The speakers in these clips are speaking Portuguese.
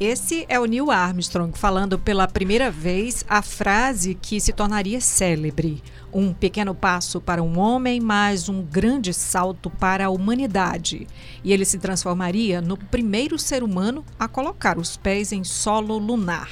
Esse é o Neil Armstrong falando pela primeira vez a frase que se tornaria célebre: um pequeno passo para um homem, mas um grande salto para a humanidade. E ele se transformaria no primeiro ser humano a colocar os pés em solo lunar.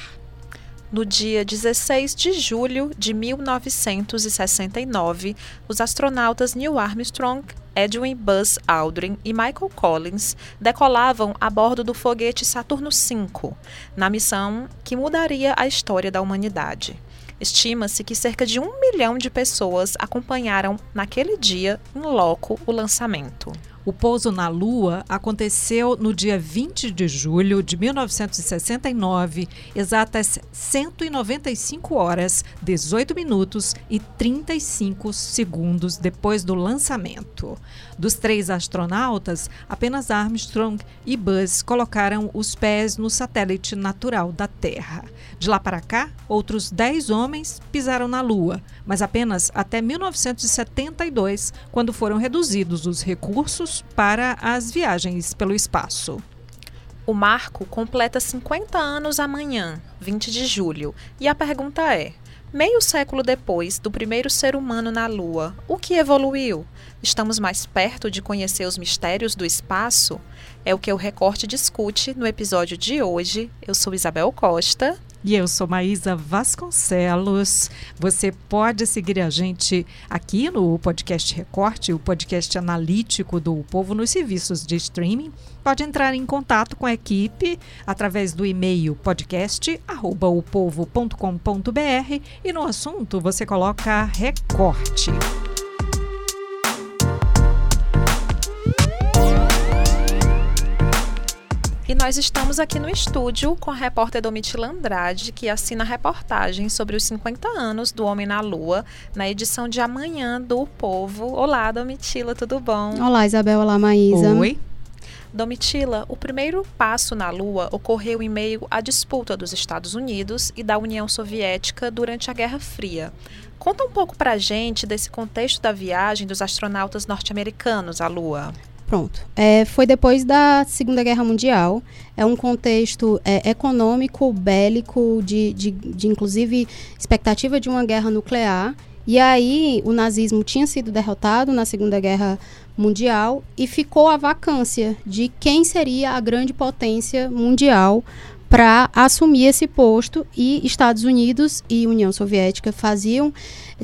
No dia 16 de julho de 1969, os astronautas Neil Armstrong, Edwin Buzz Aldrin e Michael Collins decolavam a bordo do foguete Saturno V, na missão que mudaria a história da humanidade. Estima-se que cerca de um milhão de pessoas acompanharam naquele dia, em loco, o lançamento. O pouso na Lua aconteceu no dia 20 de julho de 1969, exatas 195 horas, 18 minutos e 35 segundos depois do lançamento. Dos três astronautas, apenas Armstrong e Buzz colocaram os pés no satélite natural da Terra. De lá para cá, outros 10 homens pisaram na Lua, mas apenas até 1972, quando foram reduzidos os recursos para as viagens pelo espaço. O marco completa 50 anos amanhã, 20 de julho, e a pergunta é: meio século depois do primeiro ser humano na Lua, o que evoluiu? Estamos mais perto de conhecer os mistérios do espaço? É o que o Recorte discute no episódio de hoje. Eu sou Isabel Costa. E eu sou Maísa Vasconcelos. Você pode seguir a gente aqui no podcast Recorte, o podcast analítico do Povo nos serviços de streaming. Pode entrar em contato com a equipe através do e-mail podcast@opovo.com.br e no assunto você coloca recorte. E nós estamos aqui no estúdio com a repórter Domitila Andrade, que assina a reportagem sobre os 50 anos do Homem na Lua, na edição de amanhã do Povo. Olá, Domitila, tudo bom? Olá, Isabel. Olá, Maísa. Oi. Domitila, o primeiro passo na Lua ocorreu em meio à disputa dos Estados Unidos e da União Soviética durante a Guerra Fria. Conta um pouco pra gente desse contexto da viagem dos astronautas norte-americanos à Lua. Pronto. É, foi depois da Segunda Guerra Mundial. É um contexto é, econômico, bélico, de, de, de inclusive expectativa de uma guerra nuclear. E aí o nazismo tinha sido derrotado na Segunda Guerra Mundial e ficou a vacância de quem seria a grande potência mundial para assumir esse posto e Estados Unidos e União Soviética faziam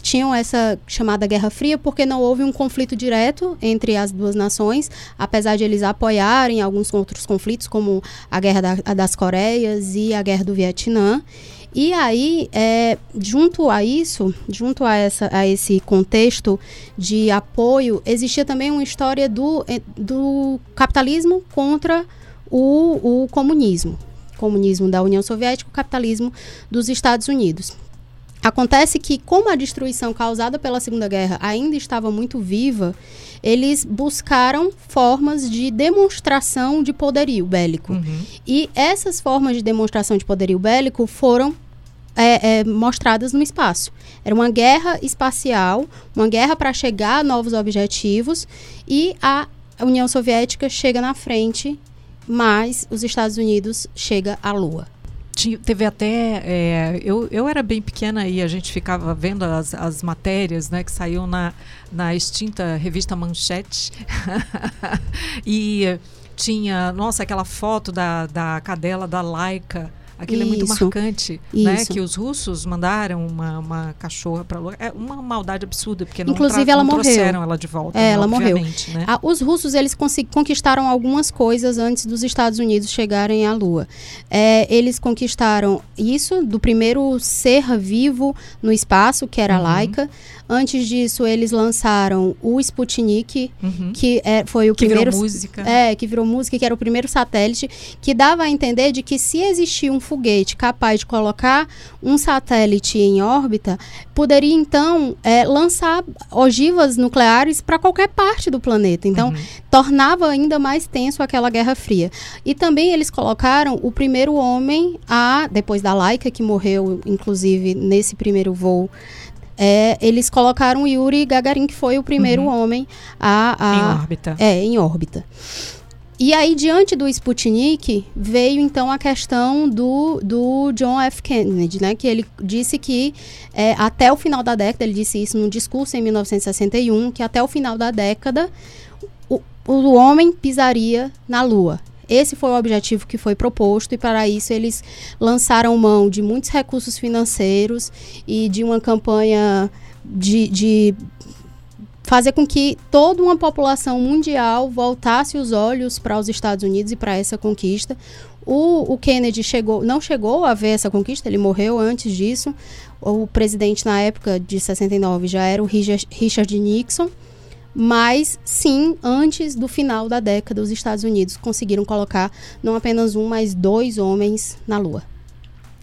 tinham essa chamada Guerra Fria porque não houve um conflito direto entre as duas nações, apesar de eles apoiarem alguns outros conflitos como a Guerra da, das Coreias e a Guerra do Vietnã. E aí, é, junto a isso, junto a, essa, a esse contexto de apoio, existia também uma história do, eh, do capitalismo contra o, o comunismo comunismo da União Soviética, o capitalismo dos Estados Unidos. Acontece que, como a destruição causada pela Segunda Guerra ainda estava muito viva, eles buscaram formas de demonstração de poderio bélico. Uhum. E essas formas de demonstração de poderio bélico foram é, é, mostradas no espaço. Era uma guerra espacial, uma guerra para chegar a novos objetivos, e a União Soviética chega na frente mas os Estados Unidos chega à Lua. Tinha, teve até. É, eu, eu era bem pequena e a gente ficava vendo as, as matérias né, que saíam na, na extinta revista Manchete. e tinha, nossa, aquela foto da, da cadela da Laika Aquilo isso, é muito marcante, né? isso. né? Que os russos mandaram uma, uma cachorra para Lua. É uma maldade absurda, porque não, Inclusive, ela não morreu. trouxeram ela de volta. É, ela morreu. Né? Ah, os russos, eles conquistaram algumas coisas antes dos Estados Unidos chegarem à Lua. É, eles conquistaram isso do primeiro ser vivo no espaço, que era uhum. a Laika. Antes disso, eles lançaram o Sputnik, uhum. que é, foi o que primeiro. Virou música. É, que virou música, que era o primeiro satélite, que dava a entender de que se existia um foguete capaz de colocar um satélite em órbita, poderia então é, lançar ogivas nucleares para qualquer parte do planeta. Então, uhum. tornava ainda mais tenso aquela Guerra Fria. E também eles colocaram o primeiro homem a, depois da Laika, que morreu, inclusive, nesse primeiro voo é, eles colocaram Yuri Gagarin, que foi o primeiro uhum. homem a, a, Em órbita. É, em órbita. e aí, diante do Sputnik, veio então a questão do, do John F. Kennedy, né? Que ele disse que é, até o final da década, ele disse isso num discurso em 1961, que até o final da década o, o homem pisaria na Lua. Esse foi o objetivo que foi proposto, e para isso eles lançaram mão de muitos recursos financeiros e de uma campanha de, de fazer com que toda uma população mundial voltasse os olhos para os Estados Unidos e para essa conquista. O, o, Kennedy chegou, não chegou a ver essa conquista, ele morreu antes disso. O presidente na época de 69 já era o Richard, Richard Nixon. Mas sim, antes do final da década, os Estados Unidos conseguiram colocar não apenas um, mas dois homens na Lua.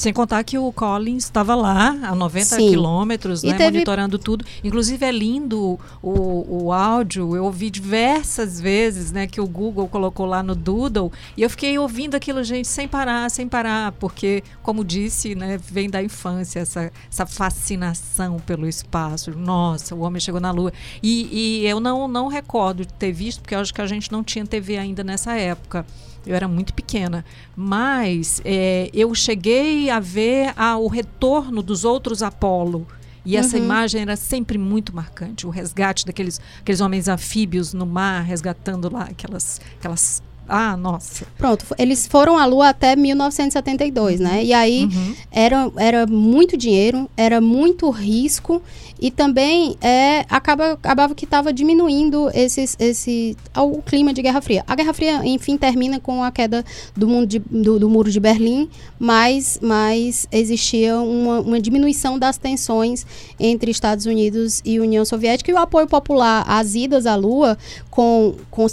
Sem contar que o Collins estava lá a 90 Sim. quilômetros, né, teve... monitorando tudo. Inclusive é lindo o, o áudio. Eu ouvi diversas vezes, né, que o Google colocou lá no Doodle e eu fiquei ouvindo aquilo, gente, sem parar, sem parar, porque, como disse, né, vem da infância essa, essa fascinação pelo espaço. Nossa, o homem chegou na Lua. E, e eu não, não recordo ter visto, porque acho que a gente não tinha TV ainda nessa época. Eu era muito pequena, mas é, eu cheguei a ver a, o retorno dos outros Apolo. E essa uhum. imagem era sempre muito marcante. O resgate daqueles aqueles homens anfíbios no mar, resgatando lá aquelas, aquelas ah, nossa. Pronto, eles foram à Lua até 1972, né? E aí uhum. era, era muito dinheiro, era muito risco e também é, acaba, acabava que estava diminuindo esses, esse, o clima de Guerra Fria. A Guerra Fria, enfim, termina com a queda do, mundo de, do, do Muro de Berlim, mas, mas existia uma, uma diminuição das tensões entre Estados Unidos e União Soviética e o apoio popular às idas à Lua com, com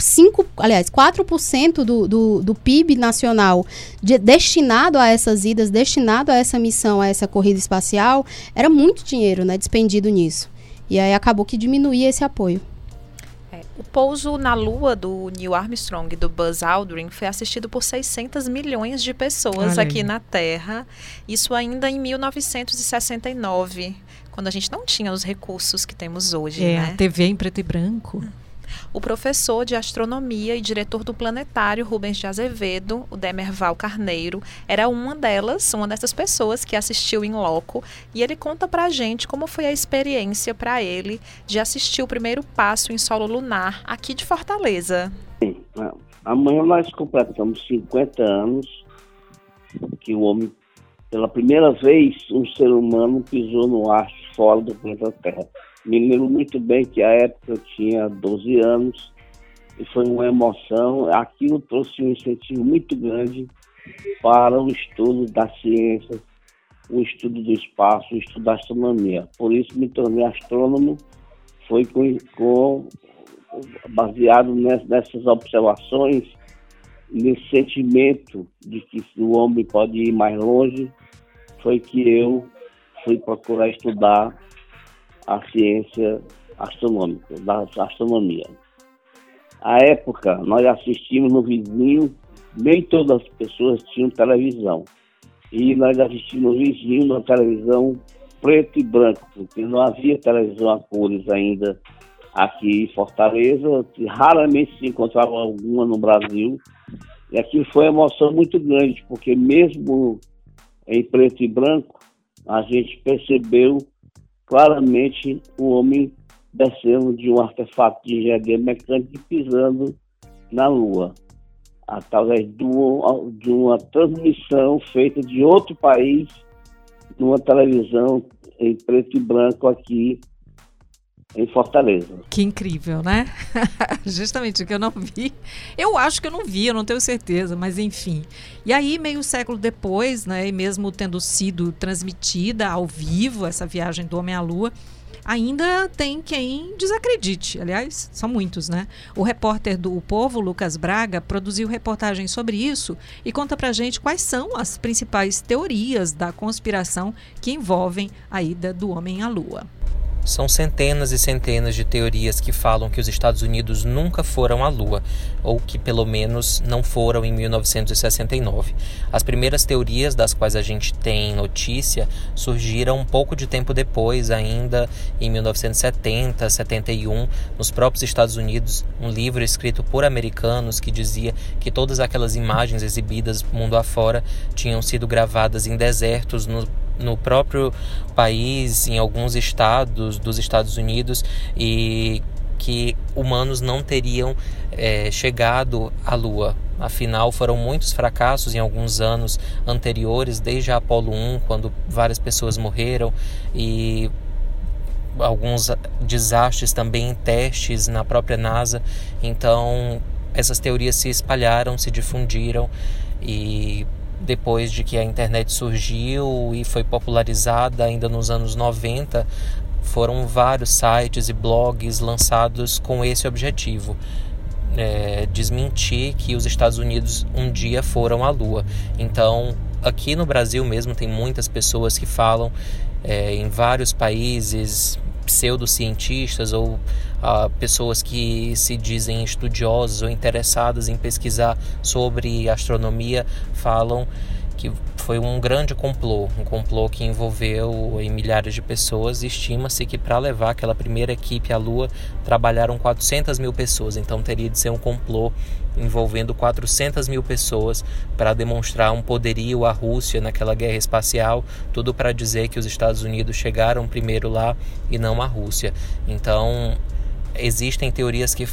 5, aliás, 4% do, do, do PIB nacional de, destinado a essas idas, destinado a essa missão, a essa corrida espacial, era muito dinheiro né, despendido nisso. E aí acabou que diminuía esse apoio. É, o pouso na Lua do Neil Armstrong e do Buzz Aldrin foi assistido por 600 milhões de pessoas Olha aqui aí. na Terra. Isso ainda em 1969, quando a gente não tinha os recursos que temos hoje. É, né? a TV em preto e branco. O professor de astronomia e diretor do planetário Rubens de Azevedo, o Demerval Carneiro, era uma delas, uma dessas pessoas que assistiu em loco, e ele conta pra gente como foi a experiência para ele de assistir o primeiro passo em solo lunar aqui de Fortaleza. Sim, amanhã nós completamos 50 anos que o homem, pela primeira vez, um ser humano pisou no ar fora do planeta Terra. Me lembro muito bem que a época eu tinha 12 anos e foi uma emoção. Aquilo trouxe um incentivo muito grande para o estudo da ciência, o estudo do espaço, o estudo da astronomia. Por isso me tornei astrônomo, foi com, com baseado nessas observações, nesse sentimento de que o homem pode ir mais longe, foi que eu fui procurar estudar a ciência astronômica, da astronomia. À época, nós assistimos no vizinho, nem todas as pessoas tinham televisão. E nós assistimos no vizinho na televisão preto e branco, porque não havia televisão a cores ainda aqui em Fortaleza, raramente se encontrava alguma no Brasil. E aquilo foi uma emoção muito grande, porque mesmo em preto e branco, a gente percebeu claramente o homem descendo de um artefato de engenharia mecânica e pisando na Lua, através de uma, de uma transmissão feita de outro país numa televisão em preto e branco aqui em Fortaleza. Que incrível, né? Justamente o que eu não vi. Eu acho que eu não vi, eu não tenho certeza, mas enfim. E aí, meio século depois, né, e mesmo tendo sido transmitida ao vivo essa viagem do Homem à Lua, ainda tem quem desacredite. Aliás, são muitos, né? O repórter do o Povo, Lucas Braga, produziu reportagem sobre isso e conta pra gente quais são as principais teorias da conspiração que envolvem a ida do homem à Lua. São centenas e centenas de teorias que falam que os Estados Unidos nunca foram à Lua, ou que pelo menos não foram em 1969. As primeiras teorias das quais a gente tem notícia surgiram um pouco de tempo depois, ainda em 1970, 71, nos próprios Estados Unidos, um livro escrito por americanos que dizia que todas aquelas imagens exibidas mundo afora tinham sido gravadas em desertos no no próprio país, em alguns estados dos Estados Unidos e que humanos não teriam é, chegado à Lua. Afinal, foram muitos fracassos em alguns anos anteriores, desde a Apolo 1, quando várias pessoas morreram, e alguns desastres também em testes na própria NASA. Então, essas teorias se espalharam, se difundiram e depois de que a internet surgiu e foi popularizada ainda nos anos 90, foram vários sites e blogs lançados com esse objetivo. É, desmentir que os Estados Unidos um dia foram à Lua. Então, aqui no Brasil mesmo, tem muitas pessoas que falam é, em vários países, pseudocientistas ou uh, pessoas que se dizem estudiosos ou interessadas em pesquisar sobre astronomia falam que foi um grande complô, um complô que envolveu milhares de pessoas. Estima-se que para levar aquela primeira equipe à Lua trabalharam 400 mil pessoas, então teria de ser um complô envolvendo 400 mil pessoas para demonstrar um poderio à Rússia naquela guerra espacial, tudo para dizer que os Estados Unidos chegaram primeiro lá e não a Rússia. Então existem teorias que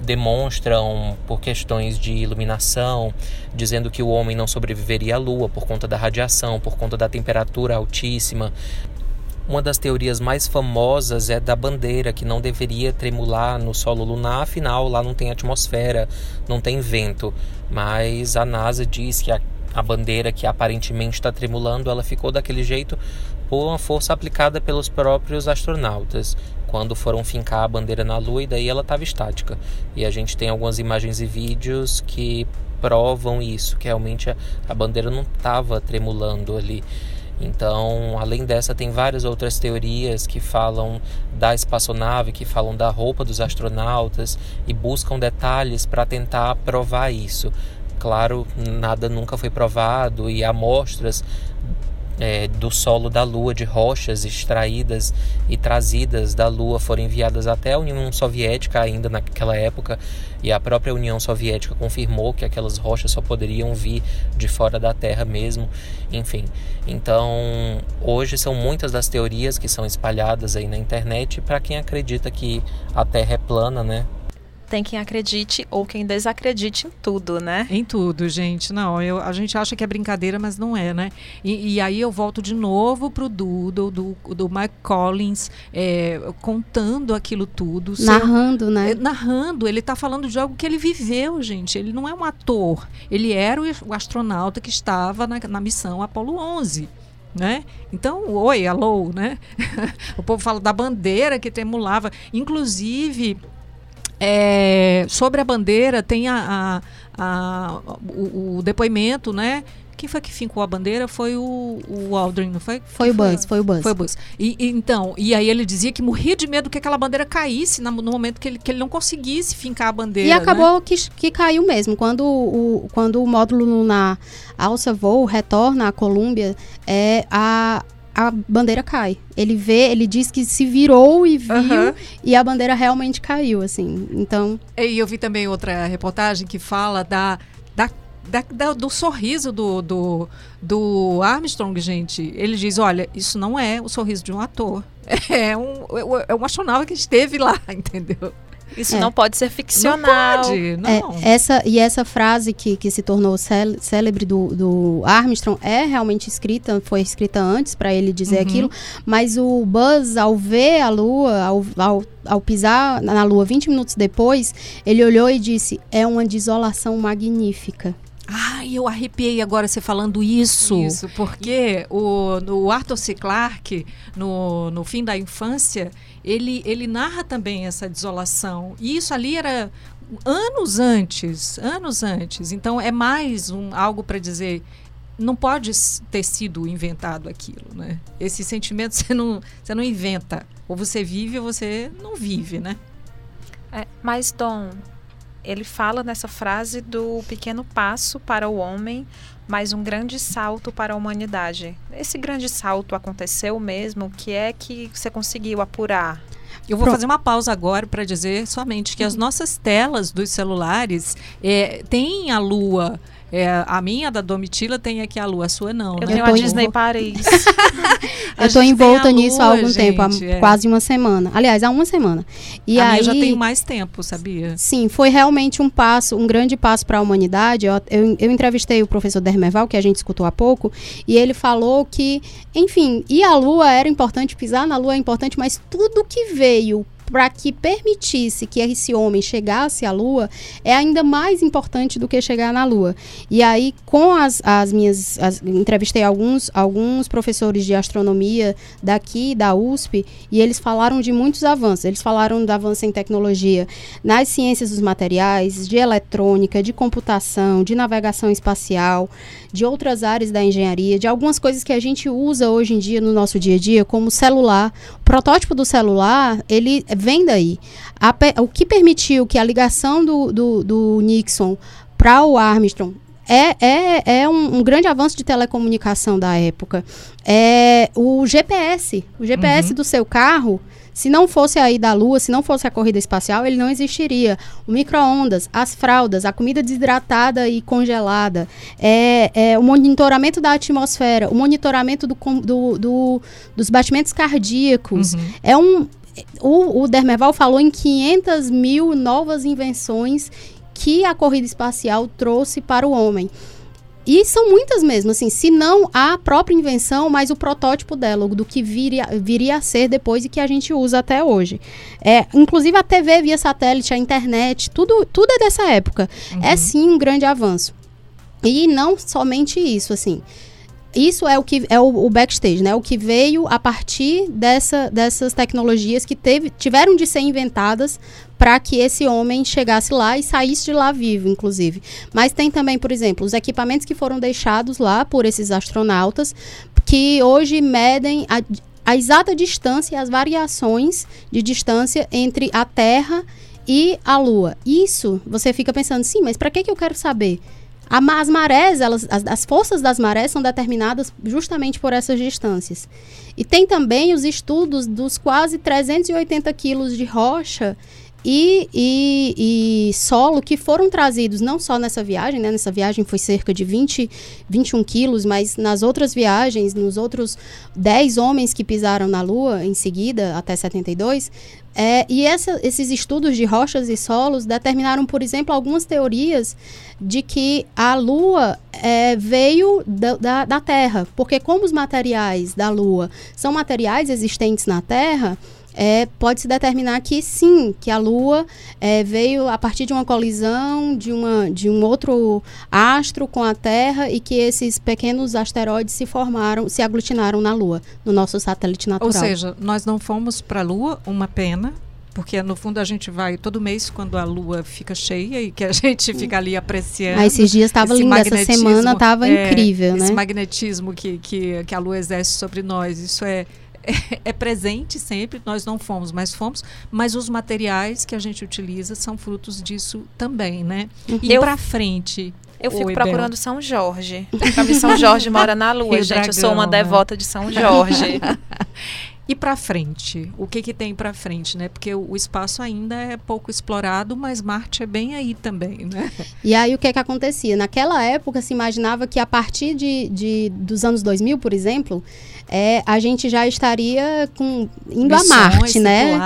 demonstram por questões de iluminação, dizendo que o homem não sobreviveria à Lua por conta da radiação, por conta da temperatura altíssima. Uma das teorias mais famosas é da bandeira, que não deveria tremular no solo lunar, afinal lá não tem atmosfera, não tem vento. Mas a NASA diz que a, a bandeira que aparentemente está tremulando, ela ficou daquele jeito por uma força aplicada pelos próprios astronautas quando foram fincar a bandeira na Lua e daí ela estava estática. E a gente tem algumas imagens e vídeos que provam isso, que realmente a, a bandeira não estava tremulando ali. Então, além dessa, tem várias outras teorias que falam da espaçonave, que falam da roupa dos astronautas e buscam detalhes para tentar provar isso. Claro, nada nunca foi provado e amostras é, do solo da Lua, de rochas extraídas e trazidas da Lua, foram enviadas até a União Soviética ainda naquela época, e a própria União Soviética confirmou que aquelas rochas só poderiam vir de fora da Terra mesmo, enfim. Então, hoje são muitas das teorias que são espalhadas aí na internet para quem acredita que a Terra é plana, né? Tem quem acredite ou quem desacredite em tudo, né? Em tudo, gente. Não, eu, a gente acha que é brincadeira, mas não é, né? E, e aí eu volto de novo pro Doodle, do, do Mike Collins, é, contando aquilo tudo. Narrando, né? É, narrando. Ele está falando de algo que ele viveu, gente. Ele não é um ator. Ele era o, o astronauta que estava na, na missão Apolo 11 né? Então, oi, alô, né? o povo fala da bandeira que tremulava. Inclusive, é, sobre a bandeira, tem a, a, a o, o, depoimento, né? Quem foi que fincou a bandeira? Foi o, o Aldrin, não foi? Foi o Buzz, foi o Buzz. Foi o Buzz. E, e, então, e aí ele dizia que morria de medo que aquela bandeira caísse no, momento que ele, que ele não conseguisse fincar a bandeira. E acabou né? que, que caiu mesmo. Quando o, quando o módulo lunar alça voo, retorna à Colômbia, é, a, a bandeira cai. Ele vê, ele diz que se virou e viu uhum. e a bandeira realmente caiu, assim. Então. E eu vi também outra reportagem que fala da, da da, da, do sorriso do, do, do, Armstrong, gente. Ele diz: olha, isso não é o sorriso de um ator. É um, é um astronauta que esteve lá, entendeu? Isso é. não pode ser ficcional. Não pode, não. É, essa, e essa frase que, que se tornou célebre do, do Armstrong é realmente escrita, foi escrita antes para ele dizer uhum. aquilo, mas o Buzz, ao ver a Lua, ao, ao, ao pisar na Lua 20 minutos depois, ele olhou e disse: é uma desolação magnífica. Ai, eu arrepiei agora você falando isso. Isso, porque o, o Arthur C. Clarke, no, no fim da infância, ele, ele narra também essa desolação. E isso ali era anos antes, anos antes. Então é mais um, algo para dizer não pode ter sido inventado aquilo, né? Esse sentimento você não, você não inventa. Ou você vive ou você não vive, né? É, mas, Dom, ele fala nessa frase do pequeno passo para o homem, mas um grande salto para a humanidade. Esse grande salto aconteceu mesmo? O que é que você conseguiu apurar? Eu vou Pronto. fazer uma pausa agora para dizer somente que as uhum. nossas telas dos celulares é, têm a lua é, a minha da Domitila tem aqui a lua, a sua não. Eu né? tenho a Disney em... Paris. eu estou envolta nisso há algum gente, tempo, há é. quase uma semana. Aliás, há uma semana. E a aí, já tem mais tempo, sabia? Sim, foi realmente um passo, um grande passo para a humanidade. Eu, eu, eu, entrevistei o professor Dermeval, que a gente escutou há pouco, e ele falou que, enfim, e a lua era importante, pisar na lua é importante, mas tudo que veio para que permitisse que esse homem chegasse à Lua é ainda mais importante do que chegar na Lua. E aí, com as, as minhas. As, entrevistei alguns, alguns professores de astronomia daqui, da USP, e eles falaram de muitos avanços. Eles falaram do avanço em tecnologia nas ciências dos materiais, de eletrônica, de computação, de navegação espacial, de outras áreas da engenharia, de algumas coisas que a gente usa hoje em dia no nosso dia a dia, como celular. O protótipo do celular, ele vem daí. A, o que permitiu que a ligação do, do, do Nixon para o Armstrong é, é, é um, um, grande avanço de telecomunicação da época. É o GPS. O GPS uhum. do seu carro se não fosse aí da Lua, se não fosse a corrida espacial, ele não existiria. O micro-ondas, as fraldas, a comida desidratada e congelada, é, é, o monitoramento da atmosfera, o monitoramento do, do, do dos batimentos cardíacos. Uhum. É um. O, o Dermeval falou em 500 mil novas invenções que a corrida espacial trouxe para o homem. E são muitas mesmo, assim, se não a própria invenção, mas o protótipo dela, do que viria, viria a ser depois e que a gente usa até hoje. É, inclusive a TV via satélite, a internet, tudo, tudo é dessa época. Uhum. É sim um grande avanço. E não somente isso, assim. Isso é o que é o, o, backstage, né? O que veio a partir dessa, dessas tecnologias que teve, tiveram de ser inventadas para que esse homem chegasse lá e saísse de lá vivo, inclusive. Mas tem também, por exemplo, os equipamentos que foram deixados lá por esses astronautas, que hoje medem a, a exata distância e as variações de distância entre a Terra e a Lua. Isso você fica pensando, sim, mas para que, que eu quero saber? as marés, elas, as, as, forças das marés são determinadas justamente por essas distâncias. E tem também os estudos dos quase 380 quilos de rocha e, e, e, solo que foram trazidos não só nessa viagem, né? Nessa viagem foi cerca de 20, 21 quilos, mas nas outras viagens, nos outros 10 homens que pisaram na Lua em seguida, até 72, é, e essa, esses estudos de rochas e solos determinaram, por exemplo, algumas teorias de que a Lua é, veio da, da, da Terra, porque como os materiais da Lua são materiais existentes na Terra, é, pode-se determinar que sim, que a Lua é, veio a partir de uma colisão de, uma, de um outro astro com a Terra e que esses pequenos asteroides se formaram, se aglutinaram na Lua, no nosso satélite natural. Ou seja, nós não fomos para a Lua, uma pena, porque no fundo a gente vai todo mês quando a lua fica cheia e que a gente fica ali apreciando. Ah, esses dias estava lindo, essa semana estava é, incrível, esse né? Esse magnetismo que, que, que a lua exerce sobre nós, isso é é, é, presente sempre, nós não fomos, mas fomos, mas os materiais que a gente utiliza são frutos disso também, né? E para frente. Eu fico procurando São Jorge. Pra mim, São Jorge mora na lua, gente. Dragão, eu sou uma né? devota de São Jorge. E para frente, o que que tem para frente, né? Porque o, o, espaço ainda é pouco explorado, mas Marte é bem aí também, né? E aí o que que acontecia? Naquela época se imaginava que a partir de, de dos anos 2000, por exemplo, é, a gente já estaria com, indo Missões a Marte, né?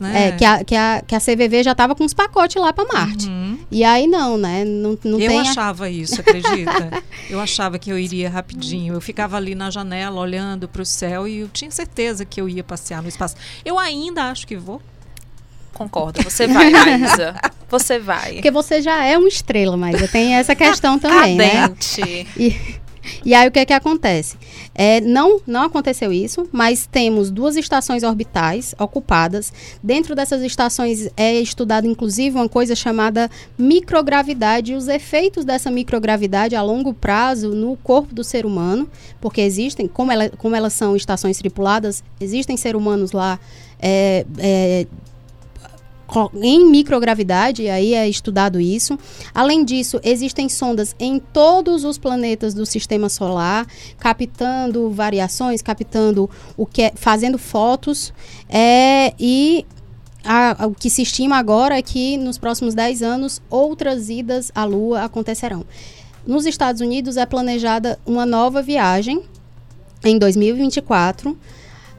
né? É, que a, que, a, que a CVV já estava com os pacotes lá para Marte. Uhum. E aí não, né? Não, não eu achava a... isso, acredita? eu achava que eu iria rapidinho. Eu ficava ali na janela olhando para o céu e eu tinha certeza que eu ia passear no espaço. Eu ainda acho que vou. Concordo, você vai, Raíssa. Você vai. Porque você já é uma estrela, mas tem essa questão também, né? E, E aí o que é que acontece? É, não, não aconteceu isso, mas temos duas estações orbitais ocupadas. Dentro dessas estações é estudado inclusive uma coisa chamada microgravidade e os efeitos dessa microgravidade a longo prazo no corpo do ser humano, porque existem, como, ela, como elas são estações tripuladas, existem seres humanos lá é, é, em microgravidade, aí é estudado isso. Além disso, existem sondas em todos os planetas do sistema solar, captando variações, captando o que é, fazendo fotos. É, e a, o que se estima agora é que nos próximos 10 anos outras idas à Lua acontecerão. Nos Estados Unidos é planejada uma nova viagem em 2024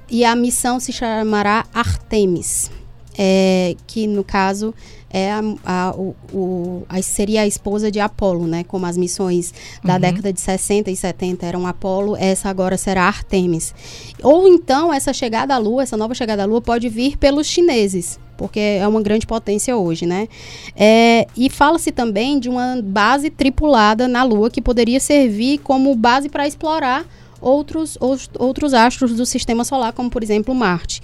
e a missão se chamará Artemis é, que no caso é a, a, o, o, a, seria a esposa de Apolo, né? Como as missões da uhum. década de 60 e 70 eram Apolo, essa agora será Artemis. Ou então essa chegada à Lua, essa nova chegada à Lua pode vir pelos chineses, porque é uma grande potência hoje, né? É, e fala-se também de uma base tripulada na Lua que poderia servir como base para explorar outros, outros astros do sistema solar, como por exemplo Marte.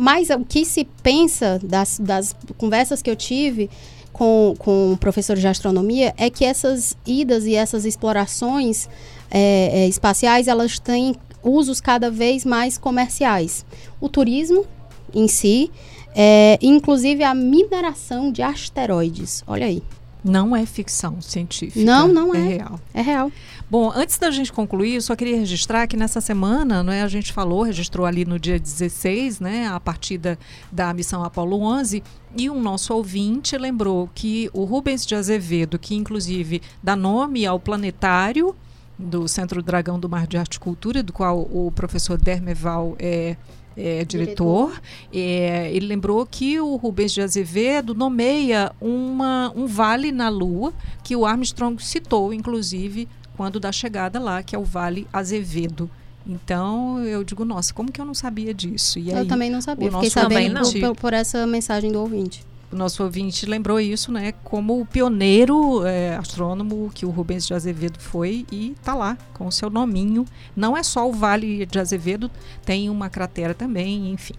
Mas o que se pensa das, das conversas que eu tive com, com professores de astronomia é que essas idas e essas explorações é, é, espaciais elas têm usos cada vez mais comerciais. O turismo em si, é, inclusive a mineração de asteroides. Olha aí. Não é ficção científica. Não, não é. É real. É real. Bom, antes da gente concluir, eu só queria registrar que nessa semana, né, a gente falou, registrou ali no dia 16, né, a partida da missão Apollo 11, e um nosso ouvinte lembrou que o Rubens de Azevedo, que inclusive dá nome ao planetário do Centro Dragão do Mar de Arte e Cultura, do qual o professor Dermeval é é, diretor, diretor. É, ele lembrou que o Rubens de Azevedo nomeia uma, um vale na Lua, que o Armstrong citou, inclusive, quando da chegada lá, que é o Vale Azevedo. Então eu digo, nossa, como que eu não sabia disso? E eu aí, também não sabia, fiquei sabendo por, por, essa mensagem do ouvinte. O nosso ouvinte lembrou isso, né? Como o pioneiro é, astrônomo que o Rubens de Azevedo foi e tá lá com o seu nominho. Não é só o Vale de Azevedo, tem uma cratera também, enfim.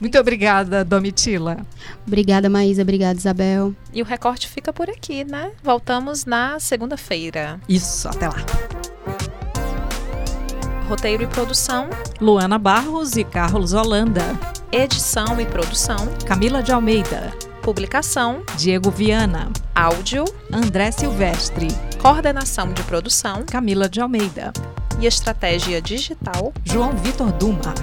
Muito obrigada, Domitila. Obrigada, Maísa. Obrigada, Isabel. E o recorte fica por aqui, né? Voltamos na segunda-feira. Isso, até lá. Roteiro e produção: Luana Barros e Carlos Holanda. Edição e produção: Camila de Almeida. Publicação: Diego Viana. Áudio: André Silvestre. Coordenação de produção: Camila de Almeida. E estratégia digital: João Vitor Duma.